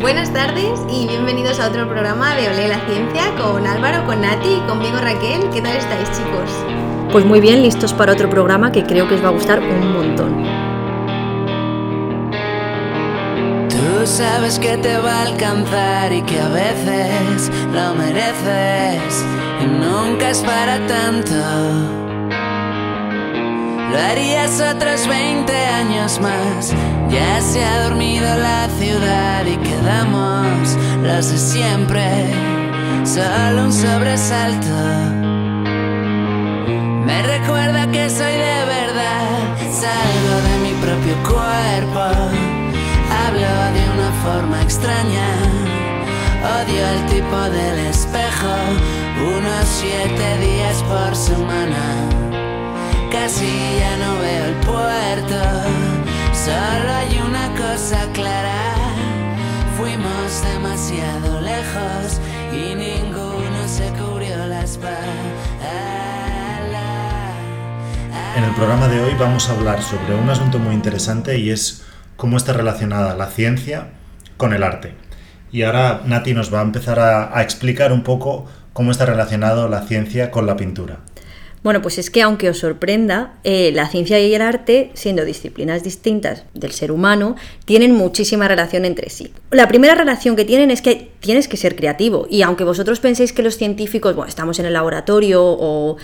Buenas tardes y bienvenidos a otro programa de Olé la Ciencia con Álvaro, con Nati y conmigo Raquel. ¿Qué tal estáis chicos? Pues muy bien, listos para otro programa que creo que os va a gustar un montón. Tú sabes que te va a alcanzar y que a veces lo mereces y nunca es para tanto. Lo harías otros 20 años más. Ya se ha dormido la ciudad y quedamos los de siempre. Solo un sobresalto. Me recuerda que soy de verdad. Salgo de mi propio cuerpo. Hablo de una forma extraña. Odio el tipo del espejo. Unos siete días por semana casi ya no veo el puerto. Solo hay una cosa clara, fuimos demasiado lejos y ninguno se cubrió la espalda. En el programa de hoy vamos a hablar sobre un asunto muy interesante y es cómo está relacionada la ciencia con el arte. Y ahora Nati nos va a empezar a, a explicar un poco cómo está relacionado la ciencia con la pintura. Bueno, pues es que aunque os sorprenda, eh, la ciencia y el arte, siendo disciplinas distintas del ser humano, tienen muchísima relación entre sí. La primera relación que tienen es que tienes que ser creativo y aunque vosotros penséis que los científicos, bueno, estamos en el laboratorio o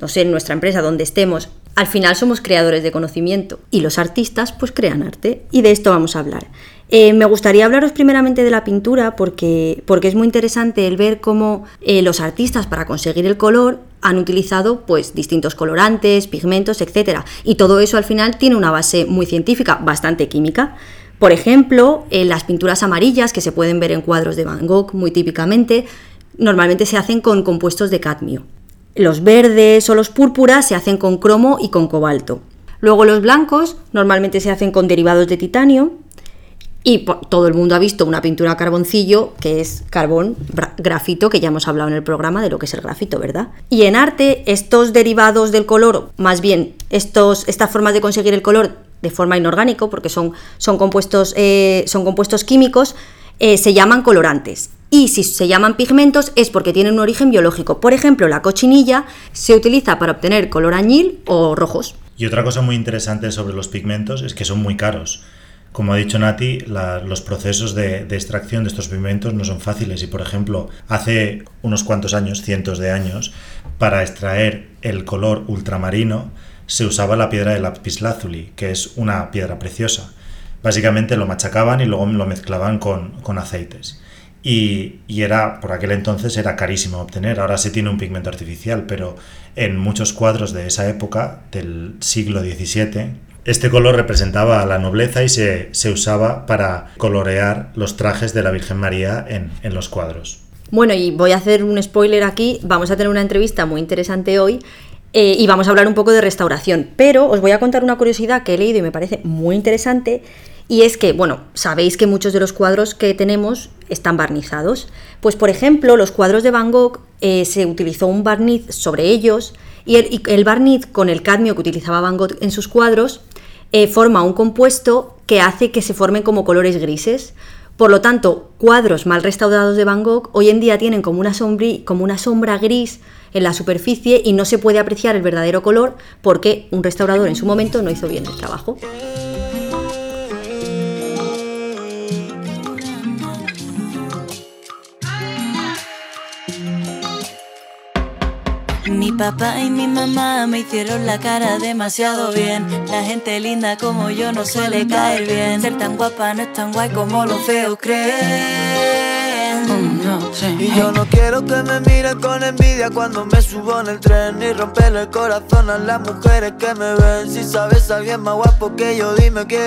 no sé, en nuestra empresa, donde estemos, al final somos creadores de conocimiento y los artistas pues crean arte y de esto vamos a hablar. Eh, me gustaría hablaros primeramente de la pintura porque, es muy interesante el ver cómo eh, los artistas para conseguir el color han utilizado pues distintos colorantes, pigmentos, etc. Y todo eso al final tiene una base muy científica, bastante química. Por ejemplo, en las pinturas amarillas que se pueden ver en cuadros de Van Gogh muy típicamente, normalmente se hacen con compuestos de cadmio. Los verdes o los púrpuras se hacen con cromo y con cobalto. Luego los blancos normalmente se hacen con derivados de titanio. Y todo el mundo ha visto una pintura a carboncillo, que es carbón, grafito, que ya hemos hablado en el programa de lo que es el grafito, ¿verdad? Y en arte, estos derivados del color, más bien estos, estas formas de conseguir el color de forma inorgánico, porque son, son, compuestos, eh, son compuestos químicos, eh, se llaman colorantes. Y si se llaman pigmentos es porque tienen un origen biológico. Por ejemplo, la cochinilla se utiliza para obtener color añil o rojos. Y otra cosa muy interesante sobre los pigmentos es que son muy caros. Como ha dicho Nati, los procesos de, extracción de estos pigmentos no son fáciles y, por ejemplo, hace unos cuantos años, cientos de años, para extraer el color ultramarino se usaba la piedra de lapislázuli, que es una piedra preciosa. Básicamente lo machacaban y luego lo mezclaban con, aceites. Y, era, por aquel entonces era carísimo obtener. Ahora se tiene un pigmento artificial, pero en muchos cuadros de esa época, del siglo XVII, este color representaba a la nobleza y se, usaba para colorear los trajes de la Virgen María en, en los cuadros. Bueno, y voy a hacer un spoiler aquí. Vamos a tener una entrevista muy interesante hoy eh, y vamos a hablar un poco de restauración. Pero os voy a contar una curiosidad que he leído y me parece muy interesante y es que, bueno, sabéis que muchos de los cuadros que tenemos están barnizados. Pues, por ejemplo, los cuadros de Van Gogh eh, se utilizó un barniz sobre ellos y el, barniz con el cadmio que utilizaba Van Gogh en sus cuadros eh, forma un compuesto que hace que se formen como colores grises. Por lo tanto, cuadros mal restaurados de Van Gogh hoy en día tienen como una sombra gris en la superficie y no se puede apreciar el verdadero color porque un restaurador en su momento no hizo bien el trabajo. Mi papá y mi mamá me hicieron la cara demasiado bien. La gente linda como yo no suele caer bien. Ser tan guapa no es tan guay como los feos creen. Mm, y yo no quiero que me miren con envidia cuando me subo en el tren. Ni romperle el corazón a las mujeres que me ven. Si sabes a alguien más guapo que yo, dime quién.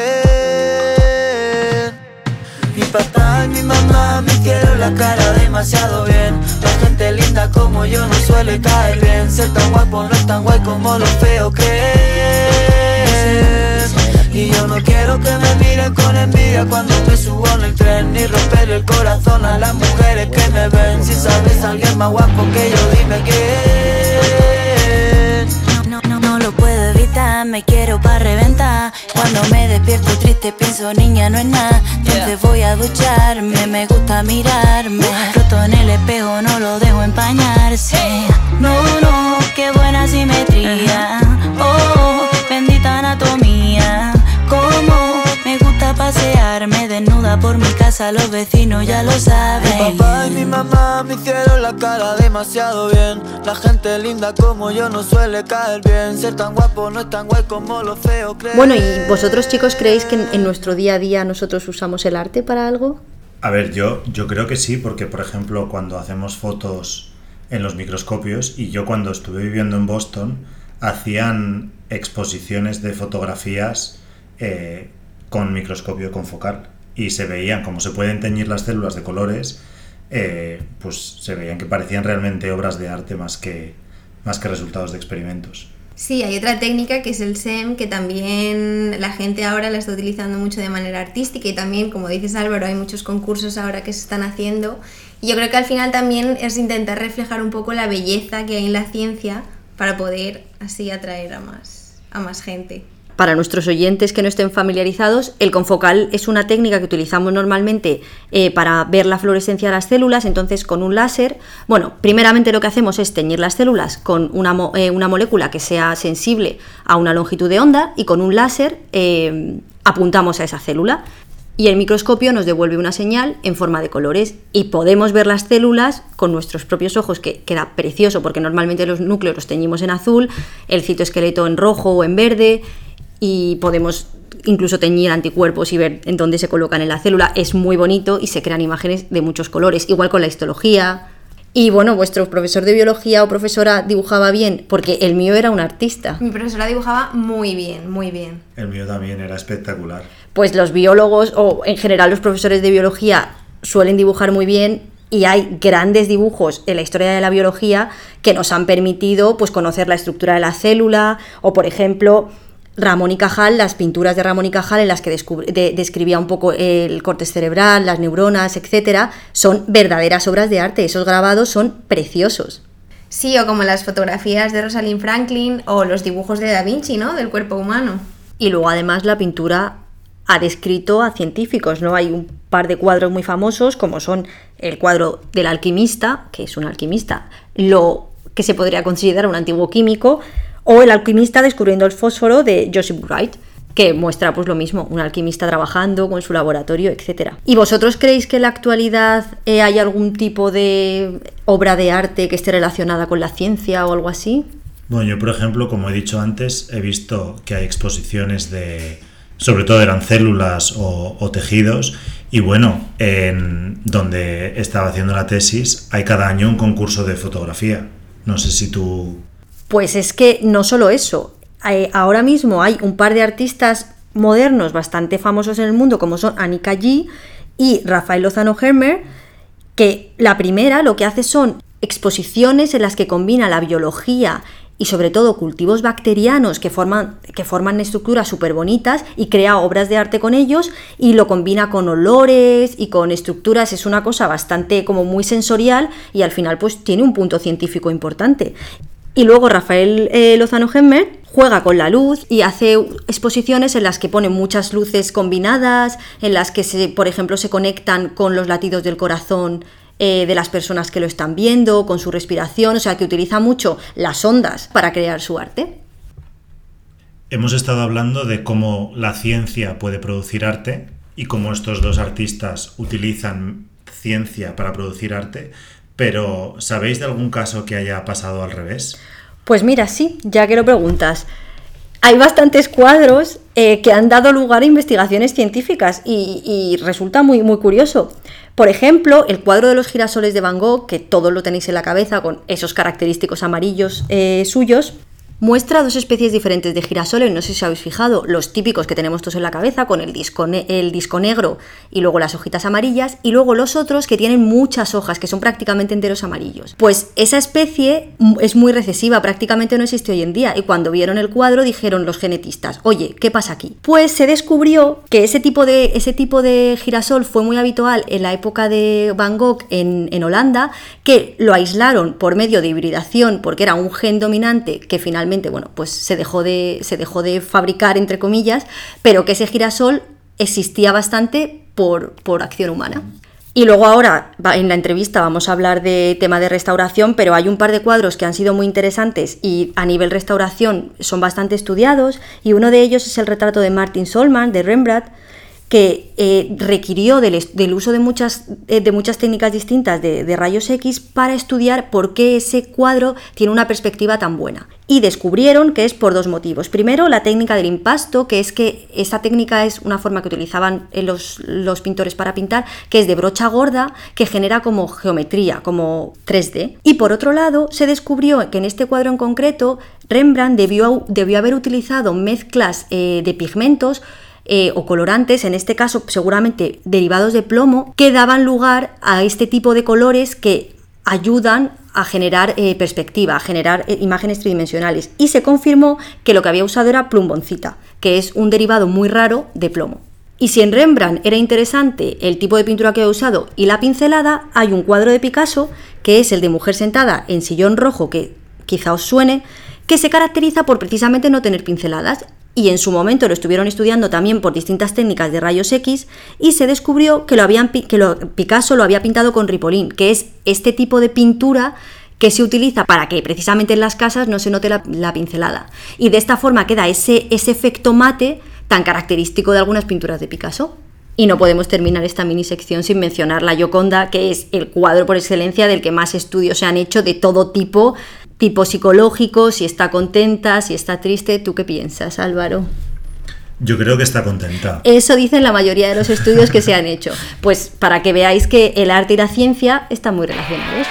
Mi papá y mi mamá me hicieron la cara demasiado bien. La gente linda como yo no suele caer bien. Ser tan guapo no es tan guay como lo feo que es Y yo no quiero que me miren con envidia cuando me subo en el tren Ni romper el corazón a las mujeres que me ven. Si sabes alguien más guapo que yo, dime quién. No, me quiero pa' reventar Cuando me despierto triste pienso, niña, no es nada. Entonces voy a ducharme, me gusta mirarme. Roto en el espejo, no lo dejo empañarse. No, no, qué buena simetría. Oh, bendita anatomía. Como me gusta pasearme desnuda por mi casa, los vecinos ya lo saben. Mi papá y mi mamá me hicieron la cara demasiado bien. La gente linda como yo no suele caer bien. Ser tan guapo no es tan guay como lo feo creen. Bueno, ¿y vosotros chicos creéis que en, en nuestro día a día nosotros usamos el arte para algo? A ver, yo, yo creo que sí, porque por ejemplo cuando hacemos fotos en los microscopios y yo cuando estuve viviendo en Boston hacían exposiciones de fotografías eh, con microscopio confocal y se veían cómo se pueden teñir las células de colores, eh, pues se veían que parecían realmente obras de arte más que, más que resultados de experimentos. Sí, hay otra técnica que es el SEM, que también la gente ahora la está utilizando mucho de manera artística y también, como dices Álvaro, hay muchos concursos ahora que se están haciendo. Y yo creo que al final también es intentar reflejar un poco la belleza que hay en la ciencia para poder así atraer a más, a más gente. Para nuestros oyentes que no estén familiarizados, el confocal es una técnica que utilizamos normalmente eh, para ver la fluorescencia de las células. Entonces, con un láser, bueno, primeramente lo que hacemos es teñir las células con una, eh, molécula que sea sensible a una longitud de onda y con un láser eh, apuntamos a esa célula. Y el microscopio nos devuelve una señal en forma de colores y podemos ver las células con nuestros propios ojos, que queda precioso porque normalmente los núcleos los teñimos en azul, el citoesqueleto en rojo o en verde y podemos incluso teñir anticuerpos y ver en dónde se colocan en la célula. Es muy bonito y se crean imágenes de muchos colores, igual con la histología. Y bueno, vuestro profesor de biología o profesora dibujaba bien, porque el mío era un artista. Mi profesora dibujaba muy bien, muy bien. El mío también era espectacular. Pues los biólogos o en general los profesores de biología suelen dibujar muy bien y hay grandes dibujos en la historia de la biología que nos han permitido pues conocer la estructura de la célula o por ejemplo Ramón y Cajal, las pinturas de Ramón y Cajal en las que de- describía un poco el corte cerebral, las neuronas, etcétera, son verdaderas obras de arte. Esos grabados son preciosos. Sí, o como las fotografías de Rosalind Franklin o los dibujos de Da Vinci, ¿no? Del cuerpo humano. Y luego además la pintura ha descrito a científicos, ¿no? Hay un par de cuadros muy famosos, como son el cuadro del alquimista, que es un alquimista, lo que se podría considerar un antiguo químico, o el alquimista descubriendo el fósforo de Joseph Wright, que muestra pues lo mismo, un alquimista trabajando con su laboratorio, etc. ¿Y vosotros creéis que en la actualidad eh, hay algún tipo de obra de arte que esté relacionada con la ciencia o algo así? Bueno, yo por ejemplo, como he dicho antes, he visto que hay exposiciones de, sobre todo eran células o, tejidos, y bueno, en donde estaba haciendo la tesis hay cada año un concurso de fotografía. No sé si tú... Pues es que no solo eso, eh, ahora mismo hay un par de artistas modernos bastante famosos en el mundo, como son Annika G y Rafael Lozano Hermer, que la primera lo que hace son exposiciones en las que combina la biología y sobre todo cultivos bacterianos que forman, que forman estructuras súper bonitas y crea obras de arte con ellos y lo combina con olores y con estructuras, es una cosa bastante como muy sensorial y al final pues tiene un punto científico importante. Y luego Rafael eh, Lozano Gemmer juega con la luz y hace exposiciones en las que pone muchas luces combinadas, en las que, se, por ejemplo, se conectan con los latidos del corazón eh, de las personas que lo están viendo, con su respiración, o sea que utiliza mucho las ondas para crear su arte. Hemos estado hablando de cómo la ciencia puede producir arte y cómo estos dos artistas utilizan ciencia para producir arte, pero ¿sabéis de algún caso que haya pasado al revés? Pues mira, sí, ya que lo preguntas. Hay bastantes cuadros eh, que han dado lugar a investigaciones científicas y, resulta muy, muy curioso. Por ejemplo, el cuadro de los girasoles de Van Gogh, que todos lo tenéis en la cabeza con esos característicos amarillos eh, suyos, muestra dos especies diferentes de girasoles, no sé si habéis fijado, los típicos que tenemos todos en la cabeza, con el disco, el disco negro y luego las hojitas amarillas, y luego los otros que tienen muchas hojas, que son prácticamente enteros amarillos. Pues esa especie es muy recesiva, prácticamente no existe hoy en día, y cuando vieron el cuadro dijeron los genetistas, oye, ¿qué pasa aquí? Pues se descubrió que ese tipo de, ese tipo de girasol fue muy habitual en la época de Van Gogh en, en Holanda, que lo aislaron por medio de hibridación, porque era un gen dominante que finalmente bueno, pues se dejó de, se dejó de fabricar, entre comillas, pero que ese girasol existía bastante por, por acción humana. Y luego ahora en la entrevista vamos a hablar de tema de restauración, pero hay un par de cuadros que han sido muy interesantes y a nivel restauración son bastante estudiados y uno de ellos es el retrato de Martin Solman de Rembrandt que eh, requirió del, uso de muchas, eh, de muchas técnicas distintas de, rayos X para estudiar por qué ese cuadro tiene una perspectiva tan buena. Y descubrieron que es por dos motivos. Primero, la técnica del impasto, que es que esta técnica es una forma que utilizaban eh, los, los pintores para pintar, que es de brocha gorda, que genera como geometría, como 3D. Y por otro lado, se descubrió que en este cuadro en concreto, Rembrandt debió, debió haber utilizado mezclas de pigmentos eh, o colorantes, en este caso seguramente derivados de plomo, que daban lugar a este tipo de colores que ayudan a generar eh, perspectiva, a generar eh, imágenes tridimensionales. Y se confirmó que lo que había usado era plumboncita, que es un derivado muy raro de plomo. Y si en Rembrandt era interesante el tipo de pintura que había usado y la pincelada, hay un cuadro de Picasso, que es el de mujer sentada en sillón rojo, que quizá os suene, que se caracteriza por precisamente no tener pinceladas y en su momento lo estuvieron estudiando también por distintas técnicas de rayos X y se descubrió que, lo habían, que Picasso lo había pintado con ripolín, que es este tipo de pintura que se utiliza para que precisamente en las casas no se note la, pincelada. Y de esta forma queda ese, ese efecto mate tan característico de algunas pinturas de Picasso. Y no podemos terminar esta mini sección sin mencionar la Gioconda, que es el cuadro por excelencia del que más estudios se han hecho de todo tipo tipo psicológico, si está contenta, si está triste. ¿Tú qué piensas, Álvaro? Yo creo que está contenta. Eso dicen la mayoría de los estudios que se han hecho. Pues para que veáis que el arte y la ciencia están muy relacionados.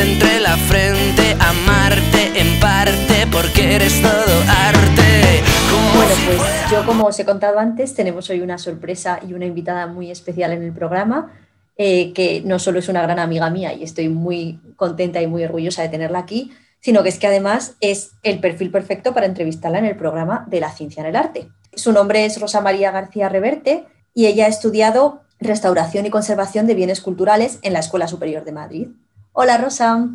Entre la frente, amarte en parte porque eres todo arte. Bueno, pues yo como os he contado antes, tenemos hoy una sorpresa y una invitada muy especial en el programa, eh, que no solo es una gran amiga mía y estoy muy contenta y muy orgullosa de tenerla aquí, sino que es que además es el perfil perfecto para entrevistarla en el programa de la ciencia en el arte. Su nombre es Rosa María García Reverte y ella ha estudiado restauración y conservación de bienes culturales en la Escuela Superior de Madrid. Hola Rosa.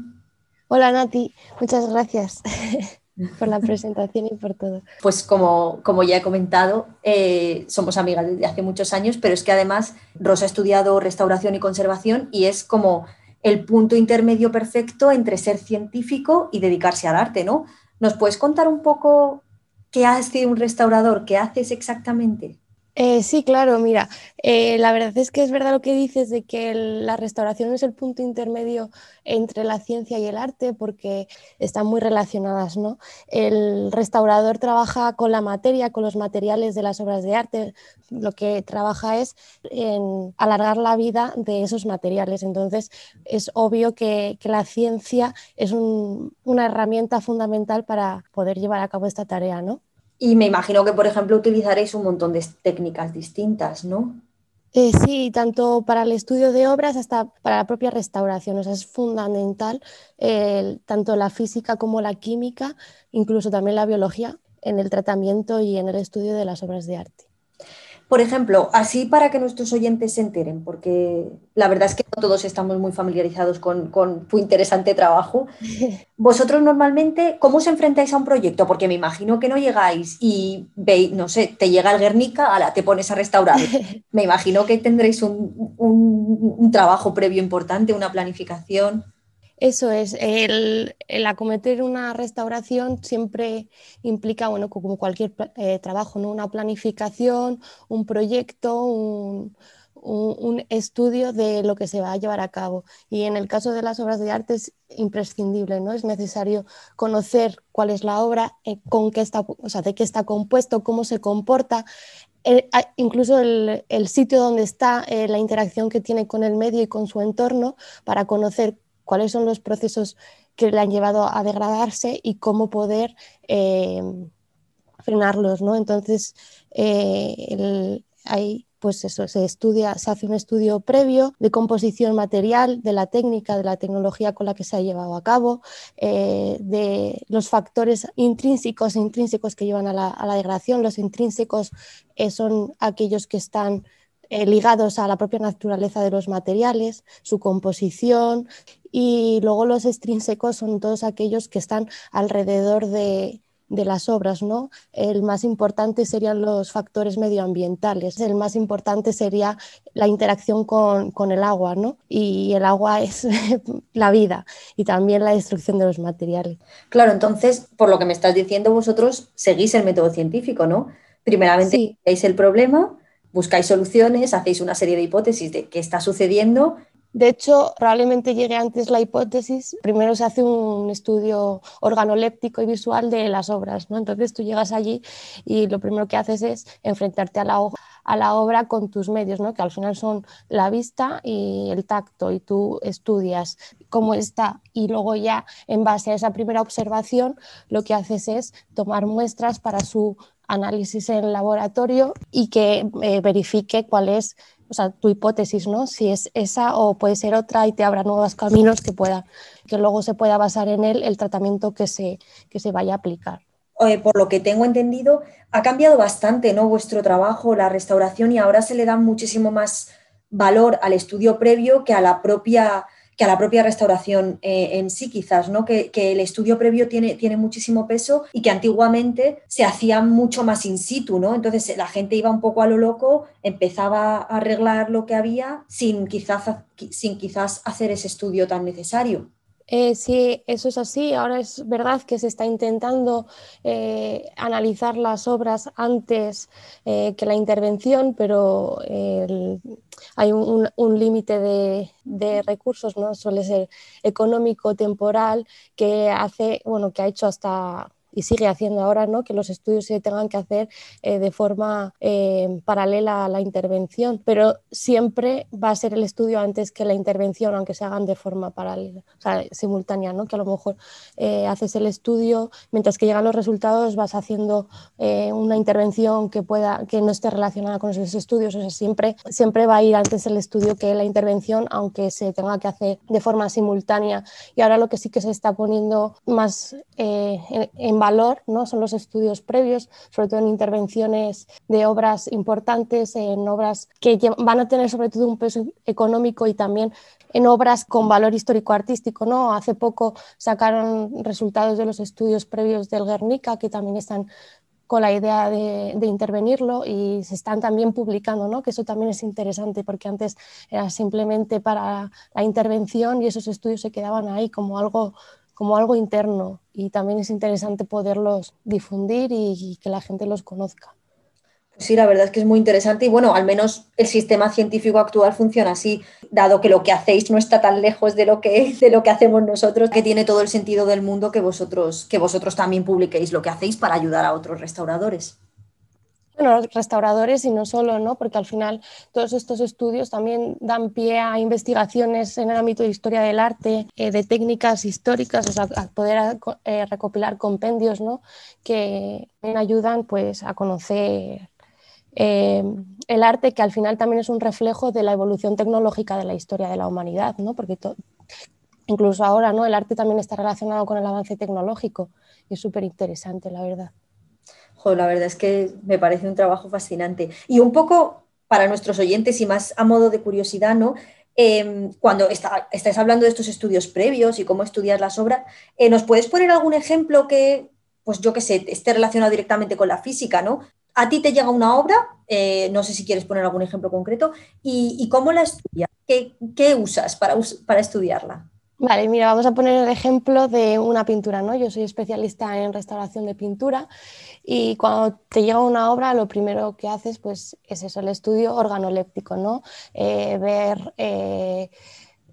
Hola Nati, muchas gracias por la presentación y por todo. Pues como, como ya he comentado, eh, somos amigas desde hace muchos años, pero es que además Rosa ha estudiado restauración y conservación y es como el punto intermedio perfecto entre ser científico y dedicarse al arte, ¿no? ¿Nos puedes contar un poco qué hace un restaurador? ¿Qué haces exactamente? Eh, sí, claro, mira, eh, la verdad es que es verdad lo que dices de que la restauración es el punto intermedio entre la ciencia y el arte porque están muy relacionadas, ¿no? El restaurador trabaja con la materia, con los materiales de las obras de arte, lo que trabaja es en alargar la vida de esos materiales, entonces es obvio que, la ciencia es una herramienta fundamental para poder llevar a cabo esta tarea, ¿no? Y me imagino que, por ejemplo, utilizaréis un montón de técnicas distintas, ¿no? Eh, sí, tanto para el estudio de obras hasta para la propia restauración. O sea, es fundamental tanto la física como la química, incluso también la biología, en el tratamiento y en el estudio de las obras de arte. Por ejemplo, así para que nuestros oyentes se enteren, porque la verdad es que no todos estamos muy familiarizados con, tu interesante trabajo. Vosotros normalmente, ¿cómo os enfrentáis a un proyecto? Porque me imagino que no llegáis y veis, no sé, te llega el Guernica, ala, te pones a restaurar. Me imagino que tendréis un trabajo previo importante, una planificación. Eso es, el, acometer una restauración siempre implica, bueno, como cualquier eh, trabajo, ¿no? una planificación, un proyecto, un, estudio de lo que se va a llevar a cabo. Y en el caso de las obras de arte es imprescindible, ¿no? Es necesario conocer cuál es la obra, eh, con qué está, o sea, de qué está compuesto, cómo se comporta, eh, incluso el, sitio donde está, la interacción que tiene con el medio y con su entorno, para conocer cuáles son los procesos que le han llevado a degradarse y cómo poder eh, frenarlos. ¿no? Entonces, eh, pues eso, se estudia, se hace un estudio previo de composición material, de la técnica, de la tecnología con la que se ha llevado a cabo, eh, de los factores intrínsecos e intrínsecos que llevan a la, degradación. Los intrínsecos eh, son aquellos que están eh, ligados a la propia naturaleza de los materiales, su composición, y luego los extrínsecos son todos aquellos que están alrededor de, de las obras, ¿no? El más importante serían los factores medioambientales, el más importante sería la interacción con, el agua, ¿no? Y el agua es la vida y también la destrucción de los materiales. Claro, entonces, por lo que me estás diciendo, vosotros seguís el método científico, ¿no? Primeramente, veis el problema, buscáis soluciones, hacéis una serie de hipótesis de qué está sucediendo de hecho, probablemente llegue antes la hipótesis. Primero se hace un estudio organoléptico y visual de las obras. ¿no? Entonces tú llegas allí y lo primero que haces es enfrentarte a la, a la obra con tus medios, ¿no? que al final son la vista y el tacto. Y tú estudias cómo está y luego ya en base a esa primera observación lo que haces es tomar muestras para su análisis en laboratorio y que eh, verifique cuál es o sea, tu hipótesis, ¿no? Si es esa o puede ser otra y te abra nuevos caminos que, pueda, que luego se pueda basar en él el tratamiento que se, que se vaya a aplicar. por lo que tengo entendido, ha cambiado bastante ¿no? vuestro trabajo, la restauración, y ahora se le da muchísimo más valor al estudio previo que a la propia que a la propia restauración eh, en sí, quizás, ¿no? Que, el estudio previo tiene, tiene muchísimo peso y que antiguamente se hacía mucho más in situ, ¿no? Entonces la gente iba un poco a lo loco, empezaba a arreglar lo que había sin quizás, sin quizás hacer ese estudio tan necesario. Eh, sí, eso es así. Ahora es verdad que se está intentando eh, analizar las obras antes que la intervención, pero hay un, límite de, recursos, ¿no? Suele ser económico, temporal, que hace, bueno, que ha hecho hasta y sigue haciendo ahora, ¿no? que los estudios se tengan que hacer eh, de forma eh, paralela a la intervención, pero siempre va a ser el estudio antes que la intervención, aunque se hagan de forma paralela, o sea, simultánea, ¿no? que a lo mejor eh, haces el estudio, mientras que llegan los resultados vas haciendo una intervención que, pueda, que no esté relacionada con esos estudios, o sea, siempre, siempre va a ir antes el estudio que la intervención, aunque se tenga que hacer de forma simultánea. Y ahora lo que sí que se está poniendo más en, en valor ¿no? son los estudios previos, sobre todo en intervenciones de obras importantes, en obras que van a tener sobre todo un peso económico y también en obras con valor histórico-artístico. ¿no? Hace poco sacaron resultados de los estudios previos del Guernica, que también están con la idea de, intervenirlo y se están también publicando, ¿no? que eso también es interesante porque antes era simplemente para la intervención y esos estudios se quedaban ahí como algo como algo interno y también es interesante poderlos difundir y, que la gente los conozca. Sí, la verdad es que es muy interesante y bueno, al menos el sistema científico actual funciona así, dado que lo que hacéis no está tan lejos de lo que, de lo que hacemos nosotros, que tiene todo el sentido del mundo que vosotros, que vosotros también publiquéis lo que hacéis para ayudar a otros restauradores. Bueno, los restauradores y no solo, ¿no? porque al final todos estos estudios también dan pie a investigaciones en el ámbito de historia del arte, eh, de técnicas históricas, o sea, a poder eh, recopilar compendios ¿no? que ayudan pues, a conocer eh, el arte, que al final también es un reflejo de la evolución tecnológica de la historia de la humanidad, ¿no? porque incluso ahora ¿no? el arte también está relacionado con el avance tecnológico y es súper interesante, la verdad la verdad es que me parece un trabajo fascinante. Y un poco para nuestros oyentes y más a modo de curiosidad, ¿no? Em, cuando está, estáis hablando de estos estudios previos y cómo estudiar las obras, eh, ¿nos puedes poner algún ejemplo que, pues yo que sé, esté relacionado directamente con la física, ¿no? A ti te llega una obra, eh, no sé si quieres poner algún ejemplo concreto, y, cómo la estudias, ¿Qué, qué, usas para, para estudiarla? Vale, mira, vamos a poner el ejemplo de una pintura, ¿no? Yo soy especialista en restauración de pintura y cuando te llega una obra, lo primero que haces, pues, es eso, el estudio organoléptico, ¿no? Eh, ver eh,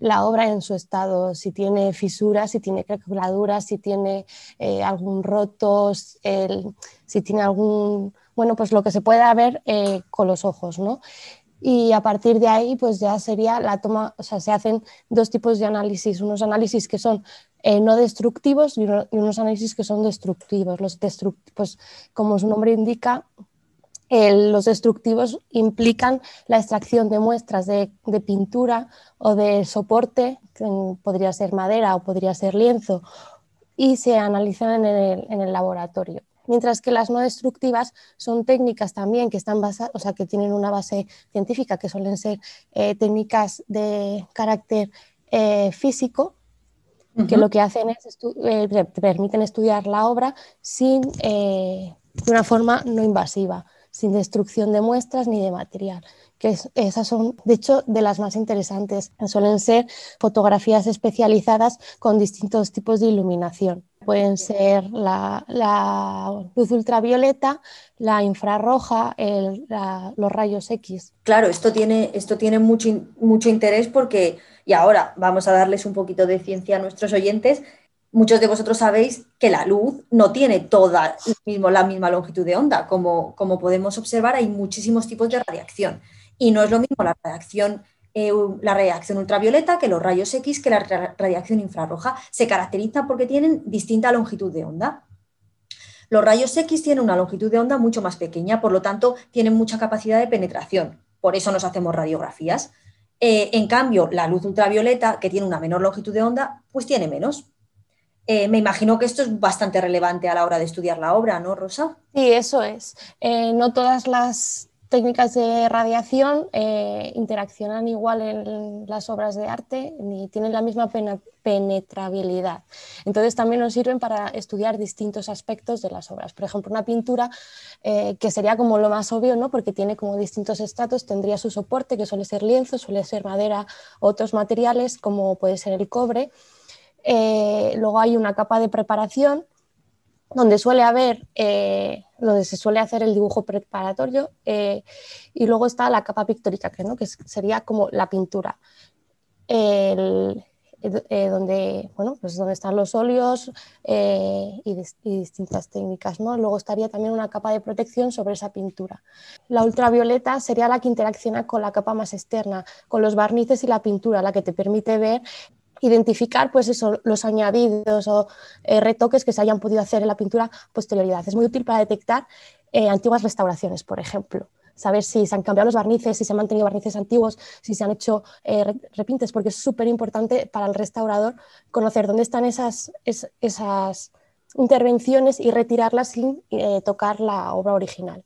la obra en su estado, si tiene fisuras, si tiene craqueladuras, si tiene eh, algún roto, si tiene algún, bueno, pues lo que se pueda ver con los ojos, ¿no? Y a partir de ahí pues ya sería la toma, o sea, se hacen dos tipos de análisis, unos análisis que son eh, no destructivos y, unos análisis que son destructivos. Los destructivos, pues como su nombre indica, los destructivos implican la extracción de muestras de, pintura o de soporte, que podría ser madera o podría ser lienzo, y se analizan en el, laboratorio. Mientras que las no destructivas son técnicas también que están basadas, o sea, que tienen una base científica, que suelen ser eh, técnicas de carácter eh, físico, que lo que hacen es eh, permiten estudiar la obra sin, de una forma no invasiva sin destrucción de muestras ni de material, que esas son, de hecho, de las más interesantes. Suelen ser fotografías especializadas con distintos tipos de iluminación. Pueden ser la, luz ultravioleta, la infrarroja, los rayos X. Claro, esto tiene, esto tiene mucho, mucho interés porque, y ahora vamos a darles un poquito de ciencia a nuestros oyentes, muchos de vosotros sabéis que la luz no tiene toda mismo, la misma longitud de onda. Como, como, podemos observar, hay muchísimos tipos de radiación. Y no es lo mismo la radiación, eh, la radiación ultravioleta que los rayos X que la radiación infrarroja. Se caracterizan porque tienen distinta longitud de onda. Los rayos X tienen una longitud de onda mucho más pequeña, por lo tanto, tienen mucha capacidad de penetración. Por eso nos hacemos radiografías. Eh, en cambio, la luz ultravioleta, que tiene una menor longitud de onda, pues tiene menos. Eh, me imagino que esto es bastante relevante a la hora de estudiar la obra, ¿no, Rosa? Sí, eso es. No todas las técnicas de radiación eh, interaccionan igual en las obras de arte ni tienen la misma penetrabilidad. Entonces también nos sirven para estudiar distintos aspectos de las obras. Por ejemplo, una pintura que sería como lo más obvio, ¿no? porque tiene como distintos estratos, tendría su soporte, que suele ser lienzo, suele ser madera, otros materiales, como puede ser el cobre. Eh, luego hay una capa de preparación donde suele haber, eh, donde se suele hacer el dibujo preparatorio eh, y luego está la capa pictórica, que, ¿no? que sería como la pintura. donde, bueno, pues donde están los óleos y, distintas técnicas. ¿no? Luego estaría también una capa de protección sobre esa pintura. La ultravioleta sería la que interacciona con la capa más externa, con los barnices y la pintura, la que te permite ver identificar pues eso, los añadidos o eh, retoques que se hayan podido hacer en la pintura posterioridad. Es muy útil para detectar eh, antiguas restauraciones, por ejemplo. Saber si se han cambiado los barnices, si se han mantenido barnices antiguos, si se han hecho eh, repintes, porque es súper importante para el restaurador conocer dónde están esas, esas intervenciones y retirarlas sin tocar la obra original.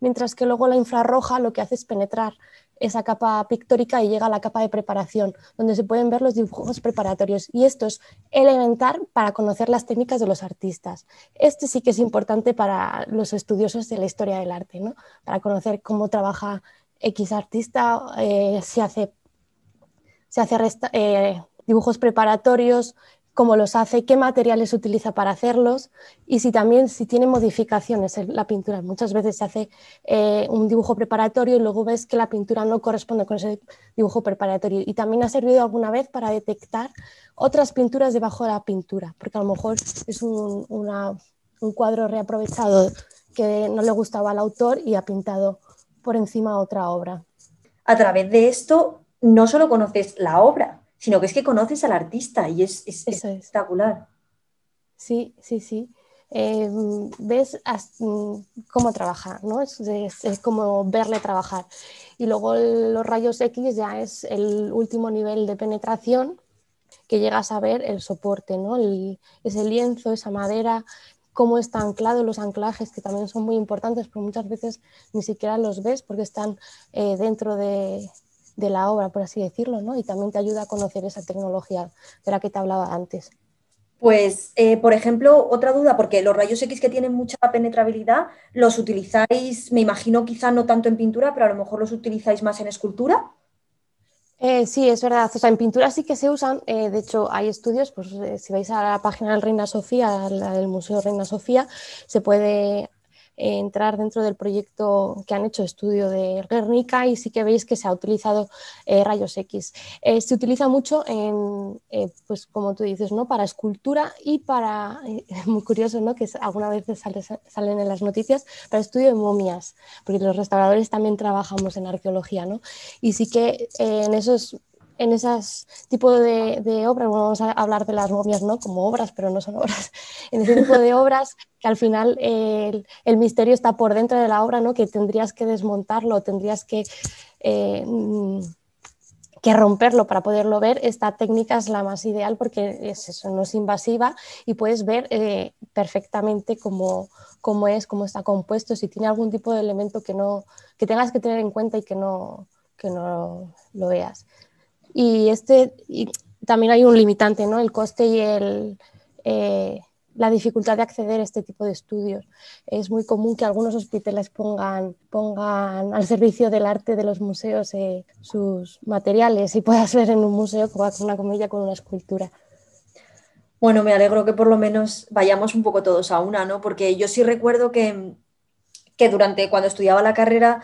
Mientras que luego la infrarroja lo que hace es penetrar esa capa pictórica y llega a la capa de preparación, donde se pueden ver los dibujos preparatorios. Y esto es elemental para conocer las técnicas de los artistas. Este sí que es importante para los estudiosos de la historia del arte, ¿no? para conocer cómo trabaja X artista, eh, se hace, hace eh, dibujos preparatorios, cómo los hace, qué materiales utiliza para hacerlos y si también si tiene modificaciones en la pintura. Muchas veces se hace eh, un dibujo preparatorio y luego ves que la pintura no corresponde con ese dibujo preparatorio. Y también ha servido alguna vez para detectar otras pinturas debajo de la pintura, porque a lo mejor es un, un cuadro reaprovechado que no le gustaba al autor y ha pintado por encima otra obra. A través de esto no solo conoces la obra, sino que es que conoces al artista y es, espectacular. Sí, sí, sí. Eh, ves mm, cómo trabaja, ¿no? Es, como verle trabajar. Y luego los rayos X ya es el último nivel de penetración que llegas a ver el soporte, ¿no? ese lienzo, esa madera, cómo está anclado, los anclajes que también son muy importantes, pero muchas veces ni siquiera los ves porque están eh, dentro de, de la obra, por así decirlo, ¿no? Y también te ayuda a conocer esa tecnología de la que te hablaba antes. Pues, eh, por ejemplo, otra duda, porque los rayos X que tienen mucha penetrabilidad, ¿los utilizáis, me imagino, quizá no tanto en pintura, pero a lo mejor los utilizáis más en escultura? Eh, sí, es verdad. O sea, en pintura sí que se usan. Eh, de hecho, hay estudios, pues si vais a la página del Reina Sofía, del Museo Reina Sofía, se puede entrar dentro del proyecto que han hecho estudio de Guernica y sí que veis que se ha utilizado eh, rayos X. Eh, se utiliza mucho en, eh, pues como tú dices, ¿no? para escultura y para, muy curioso, ¿no? que alguna vez salen en las noticias, para estudio de momias, porque los restauradores también trabajamos en arqueología, ¿no? Y sí que en esos en esos tipo de, obras, vamos a hablar de las momias ¿no? como obras, pero no son obras, en ese tipo de obras que al final el, el, misterio está por dentro de la obra, ¿no? que tendrías que desmontarlo, tendrías que, eh, que romperlo para poderlo ver, esta técnica es la más ideal porque es eso, no es invasiva y puedes ver eh, perfectamente cómo, cómo, es, cómo está compuesto, si tiene algún tipo de elemento que, no, que tengas que tener en cuenta y que no, que no lo veas. Y, este, también hay un limitante, ¿no? el coste y el, eh, la dificultad de acceder a este tipo de estudios. Es muy común que algunos hospitales pongan, pongan al servicio del arte de los museos eh, sus materiales y puedas ver en un museo con una comilla con una escultura. Bueno, me alegro que por lo menos vayamos un poco todos a una, ¿no? Porque yo sí recuerdo que, que durante cuando estudiaba la carrera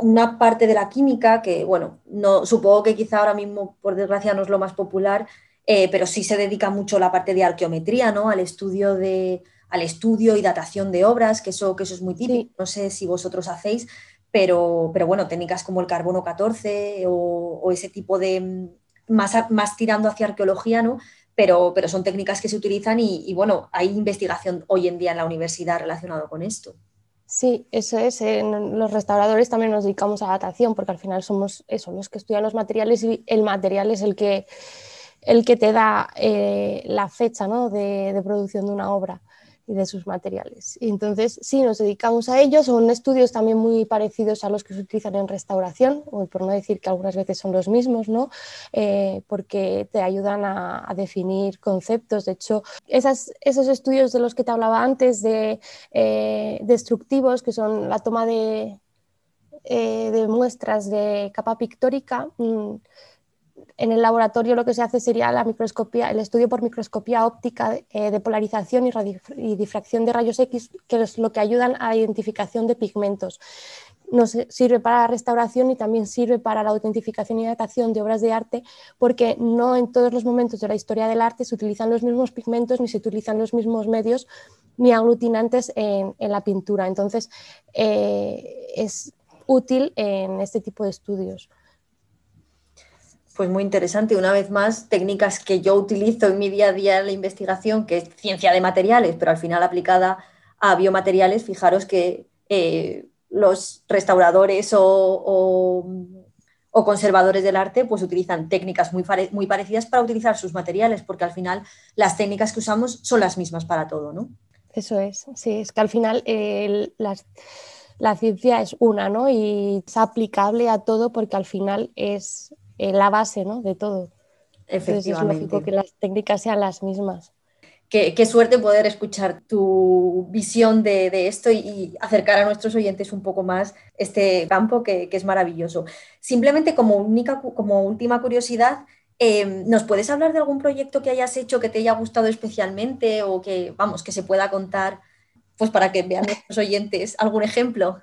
una parte de la química, que bueno, no, supongo que quizá ahora mismo, por desgracia, no es lo más popular, eh, pero sí se dedica mucho la parte de arqueometría, ¿no? Al estudio de al estudio y datación de obras, que eso, que eso es muy típico. No sé si vosotros hacéis, pero, pero bueno, técnicas como el carbono 14 o, ese tipo de mm, más, más tirando hacia arqueología, ¿no? Pero, pero son técnicas que se utilizan y, y bueno, hay investigación hoy en día en la universidad relacionado con esto. Sí, eso es. En los restauradores también nos dedicamos a datación porque al final somos eso, los que estudian los materiales y el material es el que, el que te da eh, la fecha ¿no? de, de, producción de una obra y de sus materiales. Y entonces, sí, nos dedicamos a ellos. Son estudios también muy parecidos a los que se utilizan en restauración, por no decir que algunas veces son los mismos, ¿no? Eh, porque te ayudan a, definir conceptos. De hecho, esos estudios de los que te hablaba antes, de eh, destructivos, que son la toma de, eh, de muestras de capa pictórica, mmm, en el laboratorio lo que se hace sería la microscopía, el estudio por microscopía óptica eh, de polarización y, difracción de rayos X, que es lo que ayudan a la identificación de pigmentos. Nos sirve para la restauración y también sirve para la autentificación y datación de obras de arte, porque no en todos los momentos de la historia del arte se utilizan los mismos pigmentos ni se utilizan los mismos medios ni aglutinantes en, en la pintura. Entonces, eh, es útil en este tipo de estudios pues muy interesante. Una vez más, técnicas que yo utilizo en mi día a día en la investigación, que es ciencia de materiales, pero al final aplicada a biomateriales, fijaros que eh, los restauradores o, o, conservadores del arte pues utilizan técnicas muy, muy parecidas para utilizar sus materiales, porque al final las técnicas que usamos son las mismas para todo, ¿no? Eso es, sí, es que al final eh, la ciencia es una, ¿no? Y es aplicable a todo porque al final es eh, la base ¿no? de todo. Efectivamente. Entonces es lógico que las técnicas sean las mismas. Qué, qué suerte poder escuchar tu visión de, de esto y, y, acercar a nuestros oyentes un poco más este campo que, que es maravilloso. Simplemente como, única, como última curiosidad, eh, ¿nos puedes hablar de algún proyecto que hayas hecho que te haya gustado especialmente o que, vamos, que se pueda contar pues para que vean nuestros oyentes algún ejemplo?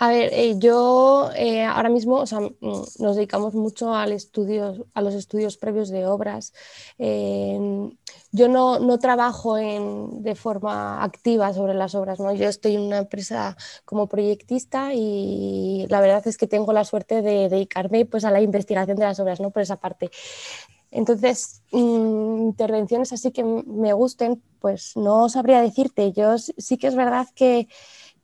A ver, eh, yo eh, ahora mismo o sea, mm, nos dedicamos mucho al estudio, a los estudios previos de obras. Eh, yo no, no trabajo en, de forma activa sobre las obras, ¿no? yo estoy en una empresa como proyectista y la verdad es que tengo la suerte de dedicarme pues, a la investigación de las obras, ¿no? por esa parte. Entonces, mm, intervenciones así que me gusten, pues no sabría decirte. Yo sí que es verdad que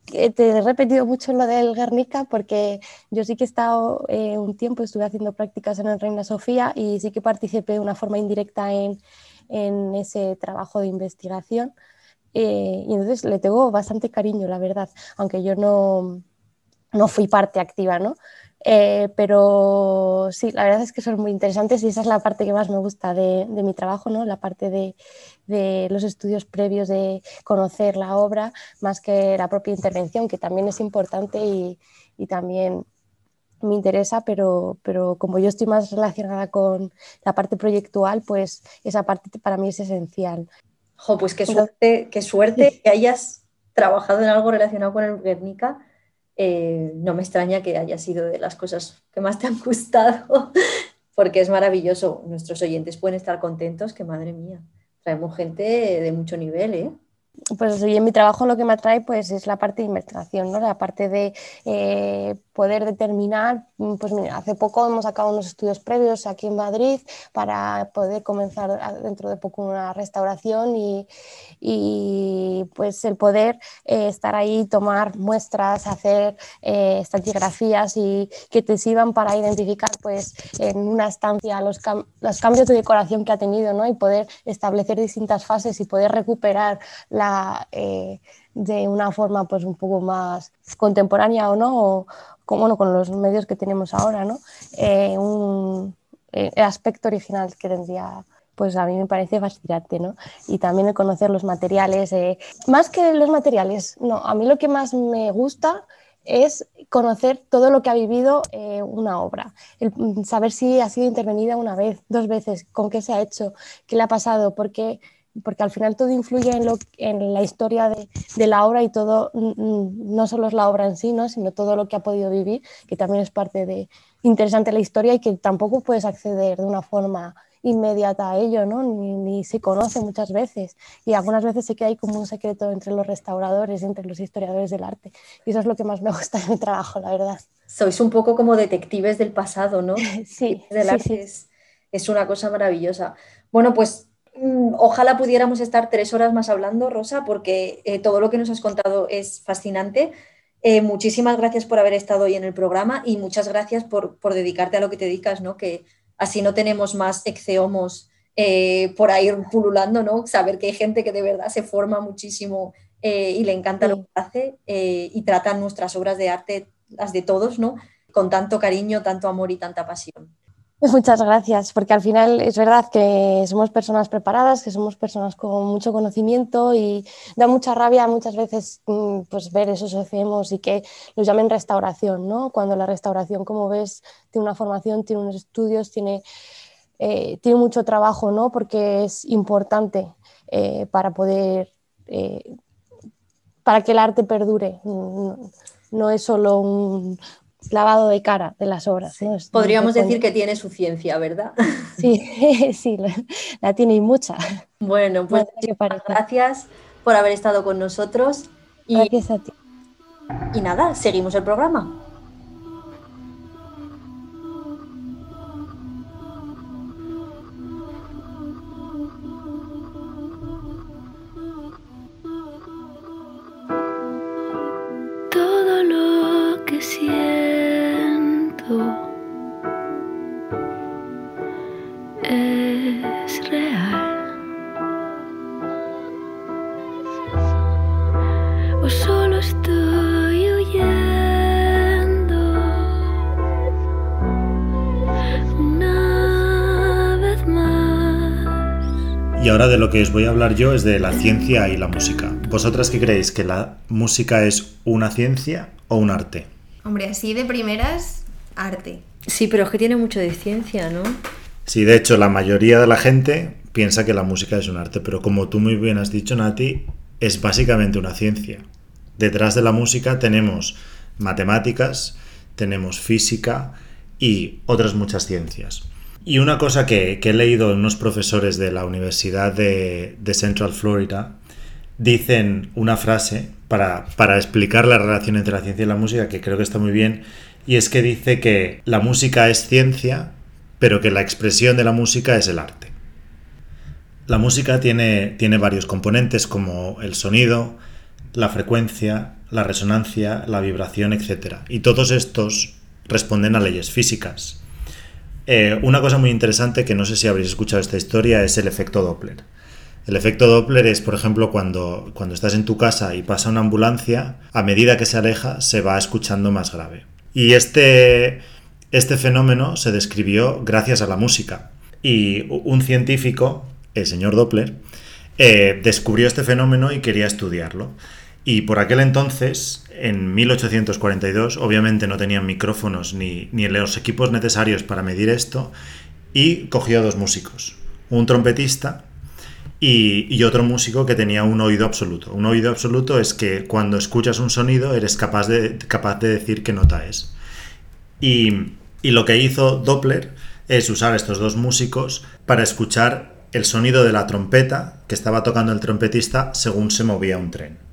te he repetido mucho lo del Guernica porque yo sí que he estado eh, un tiempo, estuve haciendo prácticas en el Reina Sofía y sí que participé de una forma indirecta en, en ese trabajo de investigación. Eh, y entonces le tengo bastante cariño, la verdad, aunque yo no, no fui parte activa, ¿no? Eh, pero sí, la verdad es que son muy interesantes y esa es la parte que más me gusta de, de mi trabajo, ¿no? la parte de, de, los estudios previos, de conocer la obra, más que la propia intervención, que también es importante y, y también me interesa, pero, pero como yo estoy más relacionada con la parte proyectual, pues esa parte para mí es esencial. Jo, pues qué suerte, qué suerte que hayas trabajado en algo relacionado con el Guernica eh, no me extraña que haya sido de las cosas que más te han gustado, porque es maravilloso. Nuestros oyentes pueden estar contentos, que madre mía, traemos gente de mucho nivel, ¿eh? Pues y en mi trabajo lo que me atrae pues es la parte de investigación, ¿no? la parte de eh, poder determinar, mm, pues hace poco hemos sacado unos estudios previos aquí en Madrid para poder comenzar dentro de poco una restauración y, y pues el poder eh, estar ahí, tomar muestras, hacer eh, y que te sirvan para identificar pues en una estancia los, los cambios de decoración que ha tenido ¿no? y poder establecer distintas fases y poder recuperar la... Eh, de una forma pues un poco más contemporánea o no, o, como con los medios que tenemos ahora, ¿no? Eh, un eh, aspecto original que tendría pues a mí me parece fascinante, ¿no? Y también el conocer los materiales, eh, más que los materiales, no, a mí lo que más me gusta es conocer todo lo que ha vivido una obra, el, saber si ha sido intervenida una vez, dos veces, con qué se ha hecho, qué le ha pasado, porque porque al final todo influye en, lo, en la historia de, de, la obra y todo, no solo es la obra en sí, ¿no? sino todo lo que ha podido vivir, que también es parte de interesante la historia y que tampoco puedes acceder de una forma inmediata a ello, ¿no? ni, ni se conoce muchas veces. Y algunas veces sé que hay como un secreto entre los restauradores entre los historiadores del arte. Y eso es lo que más me gusta de mi trabajo, la verdad. Sois un poco como detectives del pasado, ¿no? sí. Del sí, arte sí. Es, es una cosa maravillosa. Bueno, pues ojalá pudiéramos estar tres horas más hablando, Rosa, porque eh, todo lo que nos has contado es fascinante. Eh, muchísimas gracias por haber estado hoy en el programa y muchas gracias por, por, dedicarte a lo que te dedicas, ¿no? Que así no tenemos más exceomos eh, por ahí pululando, ¿no? Saber que hay gente que de verdad se forma muchísimo y le encanta sí. lo que hace y tratan nuestras obras de arte, las de todos, ¿no? Con tanto cariño, tanto amor y tanta pasión. Muchas gracias, porque al final es verdad que somos personas preparadas, que somos personas con mucho conocimiento y da mucha rabia muchas veces mm, pues, ver esos hacemos y que los llamen restauración, ¿no? Cuando la restauración, como ves, tiene una formación, tiene unos estudios, tiene, eh, tiene mucho trabajo, ¿no? Porque es importante eh, para poder, eh, para que el arte perdure. No, no es solo un, lavado de cara de las obras. ¿no? Podríamos decir que tiene su ciencia, ¿verdad? Sí, sí, la, la tiene y mucha. Bueno, pues gracias por haber estado con nosotros. Y, gracias a ti. Y nada, seguimos el programa. Todo lo que siento O solo estoy huyendo una vez más. Y ahora de lo que os voy a hablar yo es de la ciencia y la música. ¿Vosotras qué creéis? ¿Que la música es una ciencia o un arte? Hombre, así de primeras, arte. Sí, pero es que tiene mucho de ciencia, ¿no? Sí, de hecho, la mayoría de la gente piensa que la música es un arte, pero como tú muy bien has dicho, Nati, es básicamente una ciencia. Detrás de la música tenemos matemáticas, tenemos física y otras muchas ciencias. Y una cosa que, he leído en unos profesores de la Universidad de, de Central Florida, dicen una frase para, para, explicar la relación entre la ciencia y la música que creo que está muy bien, y es que dice que la música es ciencia, pero que la expresión de la música es el arte. La música tiene, tiene varios componentes como el sonido, la frecuencia, la resonancia, la vibración, etc. Y todos estos responden a leyes físicas. Eh, una cosa muy interesante que no sé si habréis escuchado esta historia es el efecto Doppler. El efecto Doppler es, por ejemplo, cuando, cuando estás en tu casa y pasa una ambulancia, a medida que se aleja se va escuchando más grave. Y este, este fenómeno se describió gracias a la música. Y un científico, el señor Doppler, eh, descubrió este fenómeno y quería estudiarlo. Y por aquel entonces, en 1842, obviamente no tenían micrófonos ni, ni los equipos necesarios para medir esto, y cogió a dos músicos, un trompetista y, y, otro músico que tenía un oído absoluto. Un oído absoluto es que cuando escuchas un sonido eres capaz de, capaz de decir qué nota es. Y, y lo que hizo Doppler es usar estos dos músicos para escuchar el sonido de la trompeta que estaba tocando el trompetista según se movía un tren.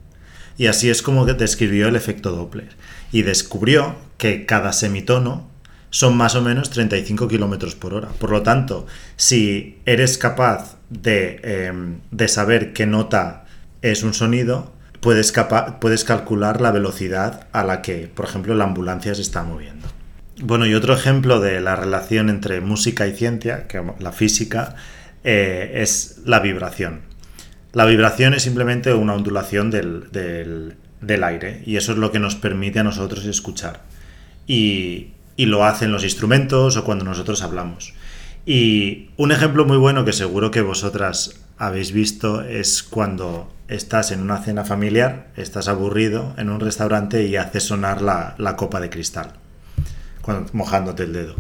Y así es como describió el efecto Doppler. Y descubrió que cada semitono son más o menos 35 kilómetros por hora. Por lo tanto, si eres capaz de, em, de saber qué nota es un sonido, puedes, puedes calcular la velocidad a la que, por ejemplo, la ambulancia se está moviendo. Bueno, y otro ejemplo de la relación entre música y ciencia, que la física, eh, es la vibración. La vibración es simplemente una ondulación del, del, aire y eso es lo que nos permite a nosotros escuchar. Y, y lo hacen los instrumentos o cuando nosotros hablamos. Y un ejemplo muy bueno que seguro que vosotras habéis visto es cuando estás en una cena familiar, estás aburrido en un restaurante y haces sonar la, copa de cristal, mojándote el dedo.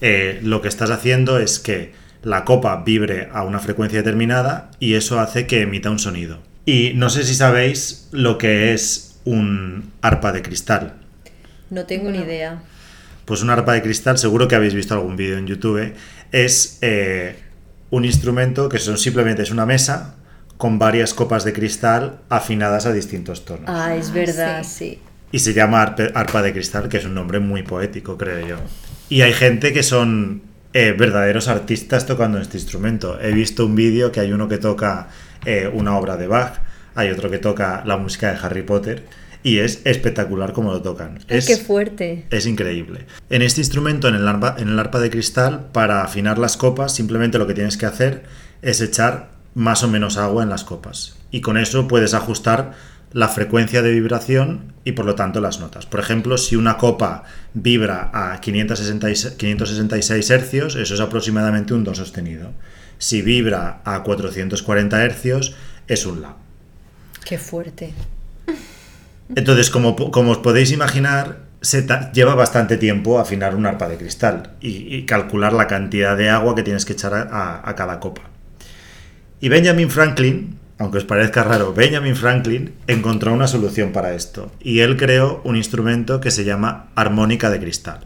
Eh, lo que estás haciendo es que la copa vibre a una frecuencia determinada y eso hace que emita un sonido. Y no sé si sabéis lo que es un arpa de cristal. No tengo ni idea. Pues un arpa de cristal, seguro que habéis visto algún vídeo en YouTube, es eh, un instrumento que son simplemente es una mesa con varias copas de cristal afinadas a distintos tonos. Ah, es verdad, sí. Y se llama arpa de cristal, que es un nombre muy poético, creo yo. Y hay gente que son eh, verdaderos artistas tocando este instrumento. He visto un vídeo que hay uno que toca eh, una obra de Bach, hay otro que toca la música de Harry Potter y es espectacular como lo tocan. es, ¡Qué fuerte! Es increíble. En este instrumento, en el, arpa, en el arpa de cristal, para afinar las copas, simplemente lo que tienes que hacer es echar más o menos agua en las copas. Y con eso puedes ajustar la frecuencia de vibración y por lo tanto las notas. Por ejemplo, si una copa vibra a 566, 566 hercios, eso es aproximadamente un do sostenido. Si vibra a 440 hercios, es un la. Qué fuerte. Entonces, como, como os podéis imaginar, se lleva bastante tiempo afinar un arpa de cristal y, calcular la cantidad de agua que tienes que echar a cada copa. Y Benjamin Franklin, aunque os parezca raro, Benjamin Franklin encontró una solución para esto y él creó un instrumento que se llama armónica de cristal,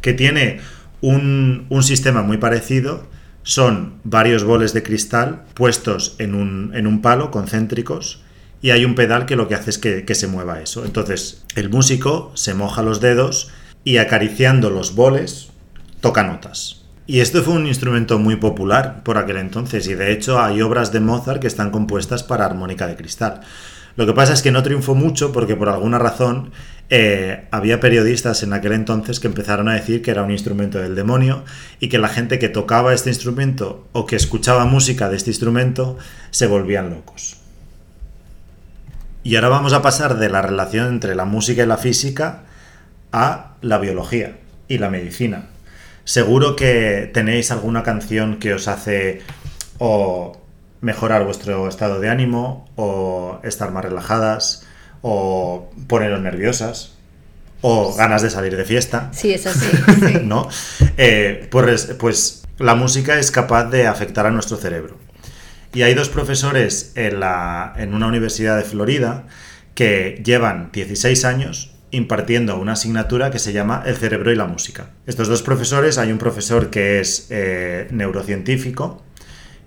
que tiene un, sistema muy parecido, son varios boles de cristal puestos en un, en un, palo concéntricos y hay un pedal que lo que hace es que, que se mueva eso. Entonces el músico se moja los dedos y acariciando los boles toca notas. Y esto fue un instrumento muy popular por aquel entonces y de hecho hay obras de Mozart que están compuestas para armónica de cristal. Lo que pasa es que no triunfó mucho porque por alguna razón eh, había periodistas en aquel entonces que empezaron a decir que era un instrumento del demonio y que la gente que tocaba este instrumento o que escuchaba música de este instrumento se volvían locos. Y ahora vamos a pasar de la relación entre la música y la física a la biología y la medicina. Seguro que tenéis alguna canción que os hace o mejorar vuestro estado de ánimo, o estar más relajadas, o poneros nerviosas, o ganas de salir de fiesta. Sí, es así. ¿No? Eh, pues, pues la música es capaz de afectar a nuestro cerebro. Y hay dos profesores en, la, en una universidad de Florida que llevan 16 años impartiendo una asignatura que se llama El cerebro y la música. Estos dos profesores, hay un profesor que es eh, neurocientífico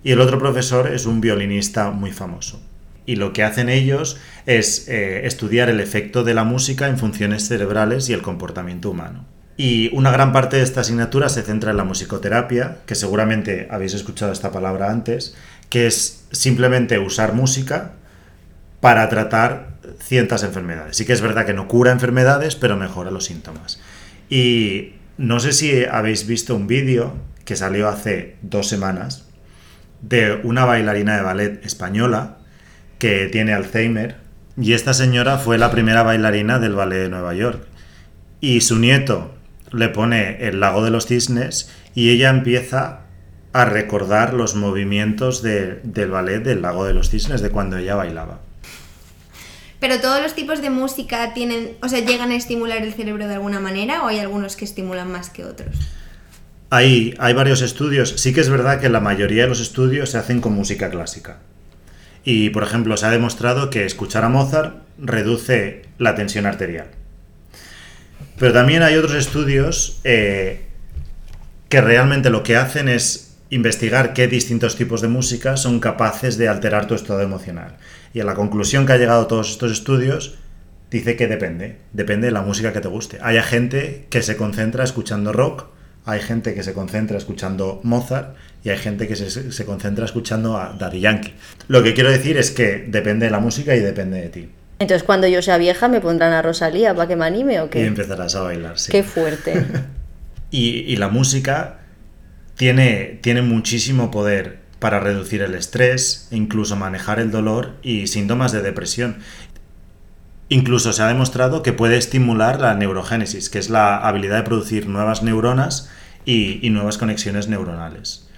y el otro profesor es un violinista muy famoso. Y lo que hacen ellos es eh, estudiar el efecto de la música en funciones cerebrales y el comportamiento humano. Y una gran parte de esta asignatura se centra en la musicoterapia, que seguramente habéis escuchado esta palabra antes, que es simplemente usar música para tratar ciertas enfermedades. Sí que es verdad que no cura enfermedades, pero mejora los síntomas. Y no sé si habéis visto un vídeo que salió hace dos semanas de una bailarina de ballet española que tiene Alzheimer y esta señora fue la primera bailarina del ballet de Nueva York. Y su nieto le pone el lago de los cisnes y ella empieza a recordar los movimientos del ballet del lago de los cisnes de cuando ella bailaba. Pero todos los tipos de música tienen, o sea, llegan a estimular el cerebro de alguna manera o hay algunos que estimulan más que otros. Hay, hay varios estudios. Sí que es verdad que la mayoría de los estudios se hacen con música clásica. Y, por ejemplo, se ha demostrado que escuchar a Mozart reduce la tensión arterial. Pero también hay otros estudios eh, que realmente lo que hacen es investigar qué distintos tipos de música son capaces de alterar tu estado emocional. Y a la conclusión que ha llegado todos estos estudios dice que depende, depende de la música que te guste. Hay gente que se concentra escuchando rock, hay gente que se concentra escuchando Mozart y hay gente que se, se concentra escuchando a Daddy Yankee. Lo que quiero decir es que depende de la música y depende de ti. Entonces, cuando yo sea vieja, ¿me pondrán a Rosalía para que me anime o qué? Y empezarás a bailar, sí. Qué fuerte. Y, y la música tiene, tiene muchísimo poder para reducir el estrés, e incluso manejar el dolor y síntomas de depresión. Incluso se ha demostrado que puede estimular la neurogénesis, que es la habilidad de producir nuevas neuronas y, y nuevas conexiones neuronales.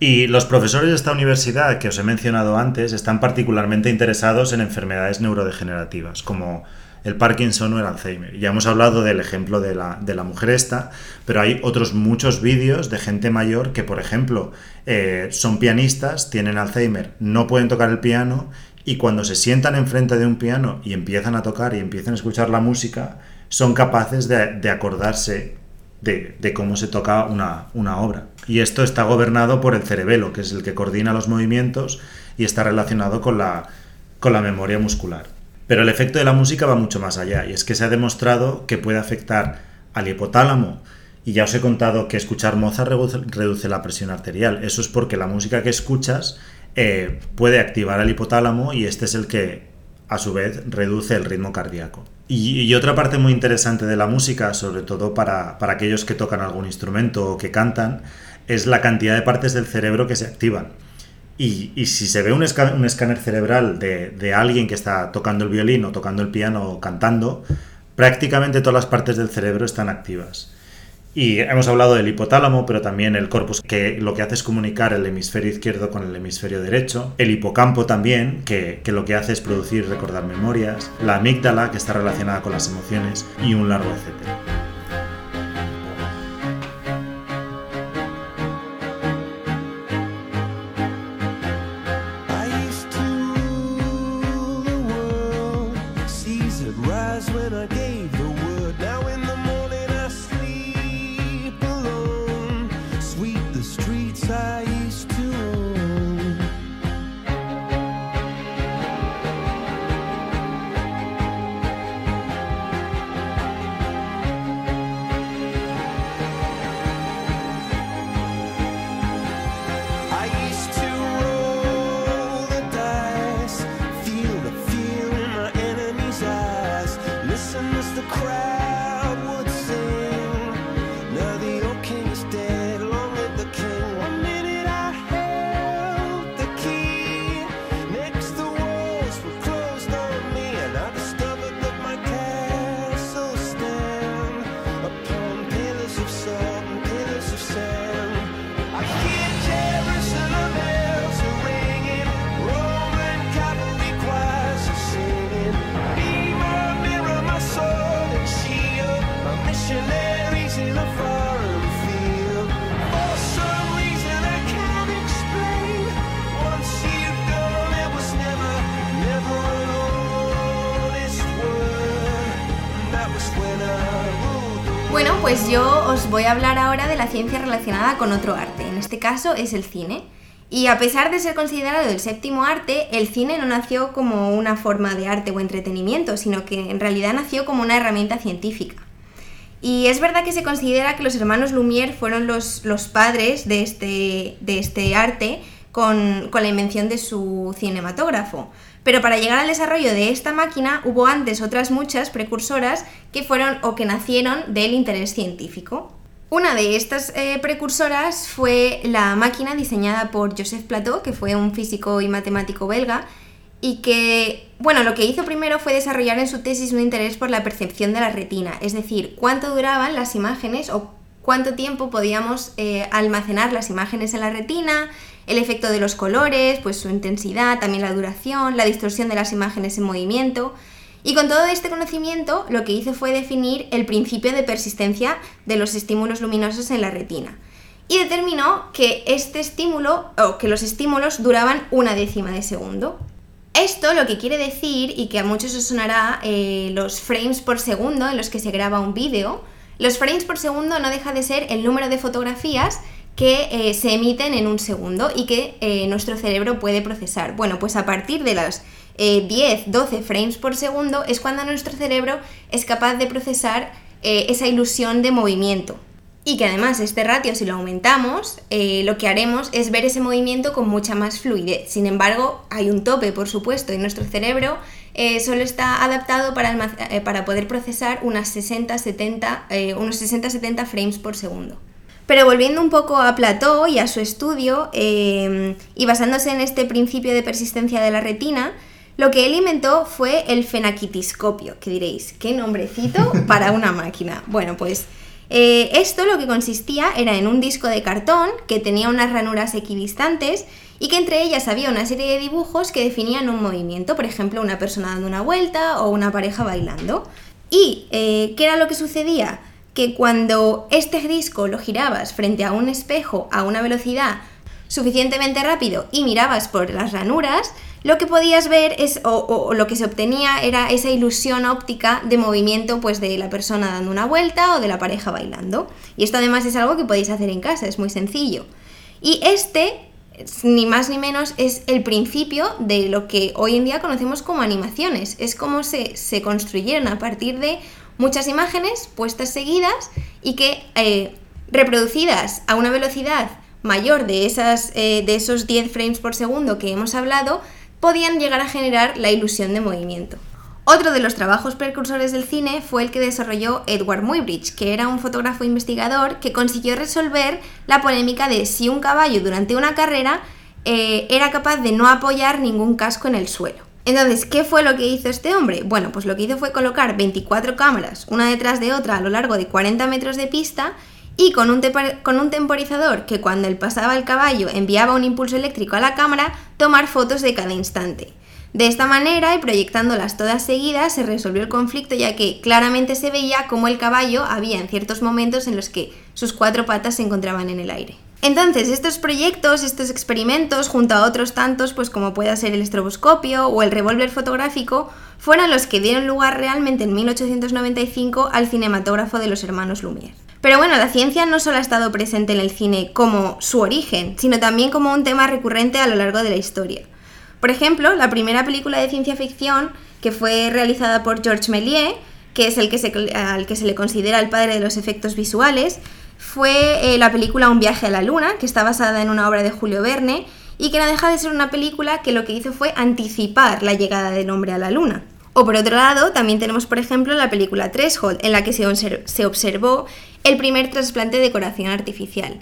Y los profesores de esta universidad que os he mencionado antes están particularmente interesados en enfermedades neurodegenerativas, como el Parkinson o el Alzheimer. Ya hemos hablado del ejemplo de la, de la mujer esta, pero hay otros muchos vídeos de gente mayor que, por ejemplo, eh, son pianistas, tienen Alzheimer, no pueden tocar el piano y cuando se sientan enfrente de un piano y empiezan a tocar y empiezan a escuchar la música, son capaces de, de acordarse de, de, cómo se toca una, una, obra. Y esto está gobernado por el cerebelo, que es el que coordina los movimientos y está relacionado con la, con la memoria muscular. Pero el efecto de la música va mucho más allá, y es que se ha demostrado que puede afectar al hipotálamo. Y ya os he contado que escuchar Mozart reduce, la presión arterial. Eso es porque la música que escuchas eh, puede activar al hipotálamo y este es el que a su vez reduce el ritmo cardíaco. Y, y otra parte muy interesante de la música, sobre todo para, para, aquellos que tocan algún instrumento o que cantan, es la cantidad de partes del cerebro que se activan. Y, si se ve un, escáner cerebral de, alguien que está tocando el violín o tocando el piano o cantando, prácticamente todas las partes del cerebro están activas. Y hemos hablado del hipotálamo, pero también el corpus, que lo que hace es comunicar el hemisferio izquierdo con el hemisferio derecho. El hipocampo también, que, que lo que hace es producir recordar memorias. La amígdala, que está relacionada con las emociones. Y un largo etcétera. Relacionada con otro arte, en este caso es el cine. Y a pesar de ser considerado el séptimo arte, el cine no nació como una forma de arte o entretenimiento, sino que en realidad nació como una herramienta científica. Y es verdad que se considera que los hermanos Lumière fueron los, los padres de este, de este arte con, con la invención de su cinematógrafo. Pero para llegar al desarrollo de esta máquina hubo antes otras muchas precursoras que fueron o que nacieron del interés científico. Una de estas eh, precursoras fue la máquina diseñada por Joseph Plateau, que fue un físico y matemático belga, y que, bueno, lo que hizo primero fue desarrollar en su tesis un interés por la percepción de la retina, es decir, cuánto duraban las imágenes o cuánto tiempo podíamos eh, almacenar las imágenes en la retina, el efecto de los colores, pues su intensidad, también la duración, la distorsión de las imágenes en movimiento. Y con todo este conocimiento lo que hizo fue definir el principio de persistencia de los estímulos luminosos en la retina. Y determinó que este estímulo, o que los estímulos duraban una décima de segundo. Esto lo que quiere decir, y que a muchos os sonará, eh, los frames por segundo en los que se graba un vídeo, los frames por segundo no deja de ser el número de fotografías que eh, se emiten en un segundo y que eh, nuestro cerebro puede procesar. Bueno, pues a partir de las 10, 12 frames por segundo es cuando nuestro cerebro es capaz de procesar esa ilusión de movimiento. Y que además este ratio, si lo aumentamos, lo que haremos es ver ese movimiento con mucha más fluidez. Sin embargo, hay un tope, por supuesto, y nuestro cerebro solo está adaptado para, poder procesar unas 60-70, unos 60-70 frames por segundo. Pero volviendo un poco a Plató y a su estudio, eh, y basándose en este principio de persistencia de la retina, lo que él inventó fue el fenaquitiscopio, que diréis, qué nombrecito para una máquina. Bueno, pues eh, esto lo que consistía era en un disco de cartón que tenía unas ranuras equidistantes y que entre ellas había una serie de dibujos que definían un movimiento, por ejemplo, una persona dando una vuelta o una pareja bailando. ¿Y eh, qué era lo que sucedía? que cuando este disco lo girabas frente a un espejo a una velocidad suficientemente rápido y mirabas por las ranuras, lo que podías ver es, o, lo que se obtenía era esa ilusión óptica de movimiento pues de la persona dando una vuelta o de la pareja bailando. Y esto además es algo que podéis hacer en casa, es muy sencillo. Y este, ni más ni menos, es el principio de lo que hoy en día conocemos como animaciones. Es como se, se construyeron a partir de muchas imágenes puestas seguidas y que eh, reproducidas a una velocidad mayor de, esas, eh, de esos 10 frames por segundo que hemos hablado, podían llegar a generar la ilusión de movimiento. Otro de los trabajos precursores del cine fue el que desarrolló Edward Muybridge, que era un fotógrafo investigador que consiguió resolver la polémica de si un caballo durante una carrera eh, era capaz de no apoyar ningún casco en el suelo. Entonces, ¿qué fue lo que hizo este hombre? Bueno, pues lo que hizo fue colocar 24 cámaras, una detrás de otra, a lo largo de 40 metros de pista y con un, con un temporizador que cuando él pasaba el caballo enviaba un impulso eléctrico a la cámara, tomar fotos de cada instante. De esta manera, y proyectándolas todas seguidas, se resolvió el conflicto ya que claramente se veía cómo el caballo había en ciertos momentos en los que sus cuatro patas se encontraban en el aire. Entonces, estos proyectos, estos experimentos, junto a otros tantos, pues como pueda ser el estroboscopio o el revólver fotográfico, fueron los que dieron lugar realmente en 1895 al cinematógrafo de los hermanos Lumière. Pero bueno, la ciencia no solo ha estado presente en el cine como su origen, sino también como un tema recurrente a lo largo de la historia. Por ejemplo, la primera película de ciencia ficción que fue realizada por Georges Méliès, que es el que se, al que se le considera el padre de los efectos visuales, fue eh, la película Un viaje a la luna, que está basada en una obra de Julio Verne y que no deja de ser una película que lo que hizo fue anticipar la llegada del hombre a la luna. O por otro lado, también tenemos por ejemplo la película Threshold, en la que se, se observó el primer trasplante de corazón artificial.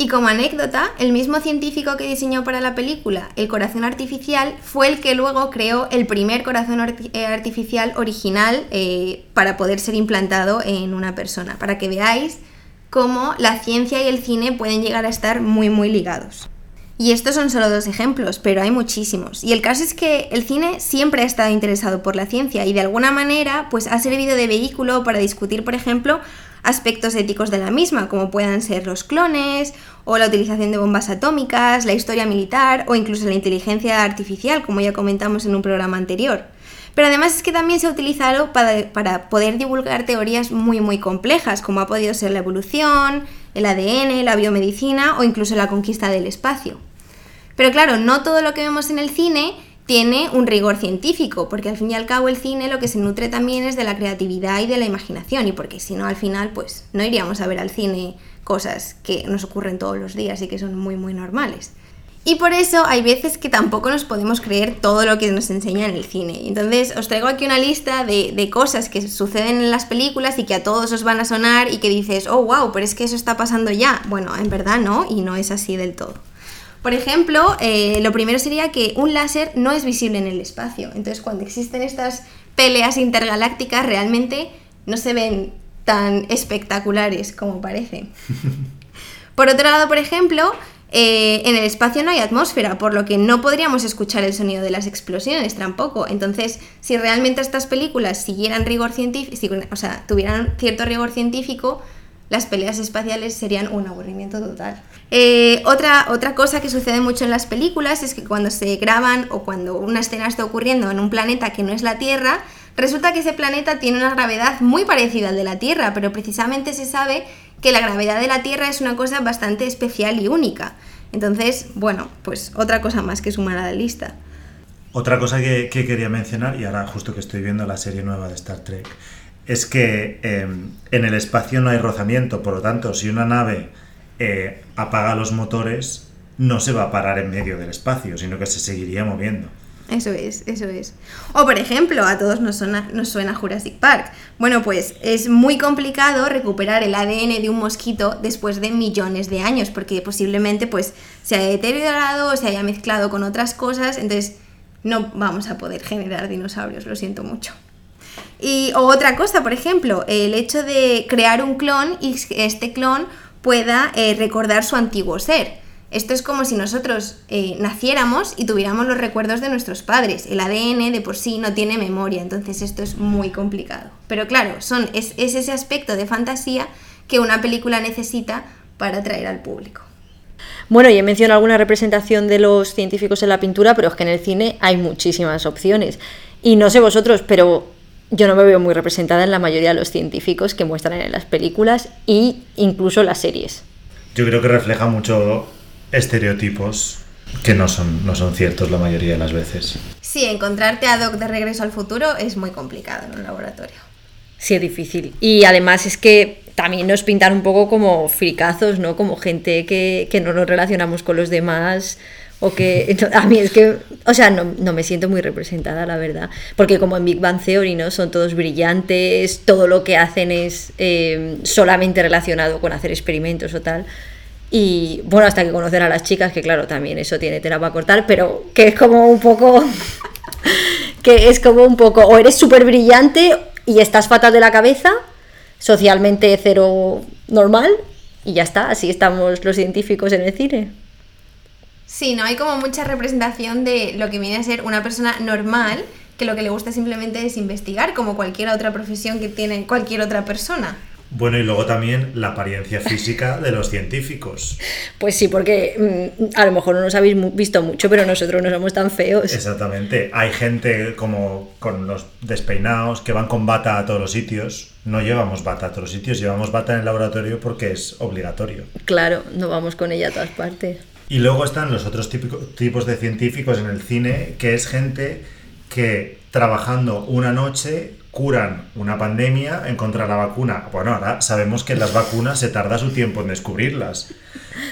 Y como anécdota, el mismo científico que diseñó para la película el corazón artificial fue el que luego creó el primer corazón eh, artificial original eh, para poder ser implantado en una persona, para que veáis cómo la ciencia y el cine pueden llegar a estar muy muy ligados. Y estos son solo dos ejemplos, pero hay muchísimos. Y el caso es que el cine siempre ha estado interesado por la ciencia y de alguna manera pues ha servido de vehículo para discutir, por ejemplo, aspectos éticos de la misma, como puedan ser los clones o la utilización de bombas atómicas, la historia militar o incluso la inteligencia artificial, como ya comentamos en un programa anterior. Pero además es que también se ha utilizado para, poder divulgar teorías muy muy complejas, como ha podido ser la evolución, el ADN, la biomedicina o incluso la conquista del espacio. Pero claro, no todo lo que vemos en el cine tiene un rigor científico, porque al fin y al cabo el cine lo que se nutre también es de la creatividad y de la imaginación, y porque si no al final pues no iríamos a ver al cine cosas que nos ocurren todos los días y que son muy muy normales. Y por eso hay veces que tampoco nos podemos creer todo lo que nos enseña en el cine. Entonces os traigo aquí una lista de, cosas que suceden en las películas y que a todos os van a sonar y que dices, oh, wow, pero es que eso está pasando ya. Bueno, en verdad no, y no es así del todo. Por ejemplo, eh, lo primero sería que un láser no es visible en el espacio. Entonces, cuando existen estas peleas intergalácticas, realmente no se ven tan espectaculares como parecen. Por otro lado, por ejemplo, eh, en el espacio no hay atmósfera, por lo que no podríamos escuchar el sonido de las explosiones tampoco. Entonces, si realmente estas películas siguieran rigor científico, o sea, tuvieran cierto rigor científico, las peleas espaciales serían un aburrimiento total. Eh, otra, otra cosa que sucede mucho en las películas es que cuando se graban o cuando una escena está ocurriendo en un planeta que no es la Tierra, resulta que ese planeta tiene una gravedad muy parecida al de la Tierra, pero precisamente se sabe que la gravedad de la Tierra es una cosa bastante especial y única. Entonces, bueno, pues otra cosa más que sumar a la lista. Otra cosa que, que quería mencionar, y ahora justo que estoy viendo la serie nueva de Star Trek, es que em, en el espacio no hay rozamiento, por lo tanto, si una nave eh, apaga los motores, no se va a parar en medio del espacio, sino que se seguiría moviendo. Eso es, eso es. O por ejemplo, a todos nos suena, Jurassic Park. Bueno, pues es muy complicado recuperar el ADN de un mosquito después de millones de años, porque posiblemente pues se haya deteriorado o se haya mezclado con otras cosas, entonces no vamos a poder generar dinosaurios, lo siento mucho. Y o otra cosa, por ejemplo, el hecho de crear un clon y este clon pueda eh, recordar su antiguo ser. Esto es como si nosotros eh, naciéramos y tuviéramos los recuerdos de nuestros padres. El ADN de por sí no tiene memoria, entonces esto es muy complicado. Pero claro, son, es, es ese aspecto de fantasía que una película necesita para atraer al público. Bueno, ya mencionado alguna representación de los científicos en la pintura, pero es que en el cine hay muchísimas opciones. Y no sé vosotros, pero yo no me veo muy representada en la mayoría de los científicos que muestran en las películas e incluso las series. Yo creo que refleja mucho estereotipos que no son, no son ciertos la mayoría de las veces. Sí, encontrarte a Doc de regreso al futuro es muy complicado en un laboratorio. Sí, es difícil. Y además es que también nos pintan un poco como fricazos, ¿no? Como gente que, que no nos relacionamos con los demás o que a mí es que, o sea, no, no, me siento muy representada, la verdad, porque como en Big Bang Theory, ¿no? Son todos brillantes, todo lo que hacen es eh, solamente relacionado con hacer experimentos o tal. Y bueno, hasta que conocer a las chicas, que claro, también eso tiene tela para cortar, pero que es como un poco, que es como un poco, o eres súper brillante y estás fatal de la cabeza, socialmente cero normal, y ya está, así estamos los científicos en el cine. Sí, no hay como mucha representación de lo que viene a ser una persona normal que lo que le gusta simplemente es investigar, como cualquier otra profesión que tiene cualquier otra persona. Bueno, y luego también la apariencia física de los científicos. Pues sí, porque mm, a lo mejor no nos habéis visto mucho, pero nosotros no somos tan feos. Exactamente. Hay gente como con los despeinados que van con bata a todos los sitios. No llevamos bata a todos los sitios, llevamos bata en el laboratorio porque es obligatorio. Claro, no vamos con ella a todas partes. Y luego están los otros tipos de científicos en el cine, que es gente que trabajando una noche curan una pandemia, encontrar la vacuna. Bueno, ahora sabemos que las vacunas se tarda su tiempo en descubrirlas.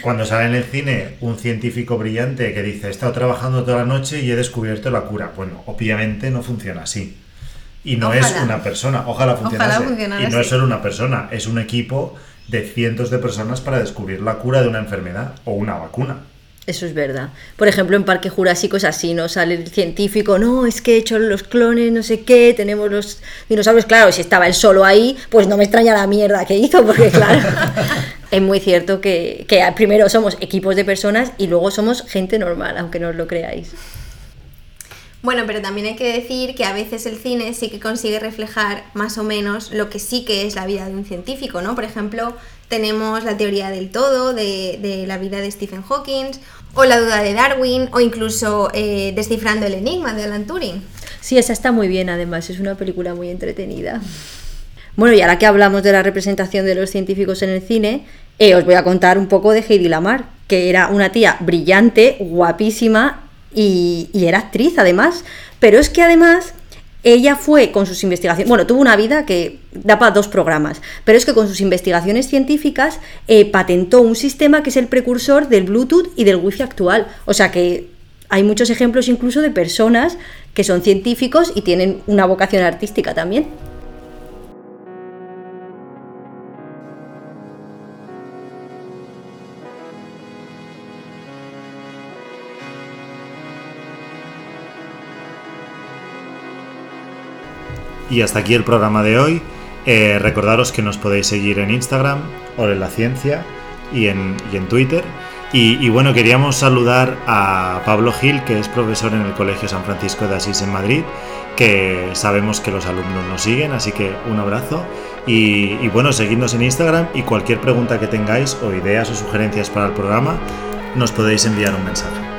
Cuando sale en el cine un científico brillante que dice, he estado trabajando toda la noche y he descubierto la cura. Bueno, obviamente no funciona así. Y no es una persona, ojalá funcionase. funcionara y no es solo una persona, es un equipo de cientos de personas para descubrir la cura de una enfermedad o una vacuna. Eso es verdad. Por ejemplo, en Parque Jurásico es así, ¿no? Sale el científico, no, es que he hecho los clones, no sé qué, tenemos los dinosaurios. Claro, si estaba él solo ahí, pues no me extraña la mierda que hizo, porque claro, es muy cierto que, que primero somos equipos de personas y luego somos gente normal, aunque no os lo creáis. Bueno, pero también hay que decir que a veces el cine sí que consigue reflejar más o menos lo que sí que es la vida de un científico, ¿no? Por ejemplo, tenemos la teoría del todo de, la vida de Stephen Hawking, o la duda de Darwin, o incluso eh, Descifrando el Enigma de Alan Turing. Sí, esa está muy bien, además, es una película muy entretenida. Bueno, y ahora que hablamos de la representación de los científicos en el cine, eh, os voy a contar un poco de Heidi Lamar, que era una tía brillante, guapísima y, y era actriz además, pero es que además ella fue con sus investigaciones, bueno, tuvo una vida que da para dos programas, pero es que con sus investigaciones científicas eh, patentó un sistema que es el precursor del Bluetooth y del Wi-Fi actual. O sea que hay muchos ejemplos incluso de personas que son científicos y tienen una vocación artística también. Y hasta aquí el programa de hoy. Eh, recordaros que nos podéis seguir en Instagram, o en la ciencia, y en, Twitter. Y, y, bueno, queríamos saludar a Pablo Gil, que es profesor en el Colegio San Francisco de Asís en Madrid, que sabemos que los alumnos nos siguen, así que un abrazo. Y, y bueno, seguidnos en Instagram y cualquier pregunta que tengáis o ideas o sugerencias para el programa, nos podéis enviar un mensaje.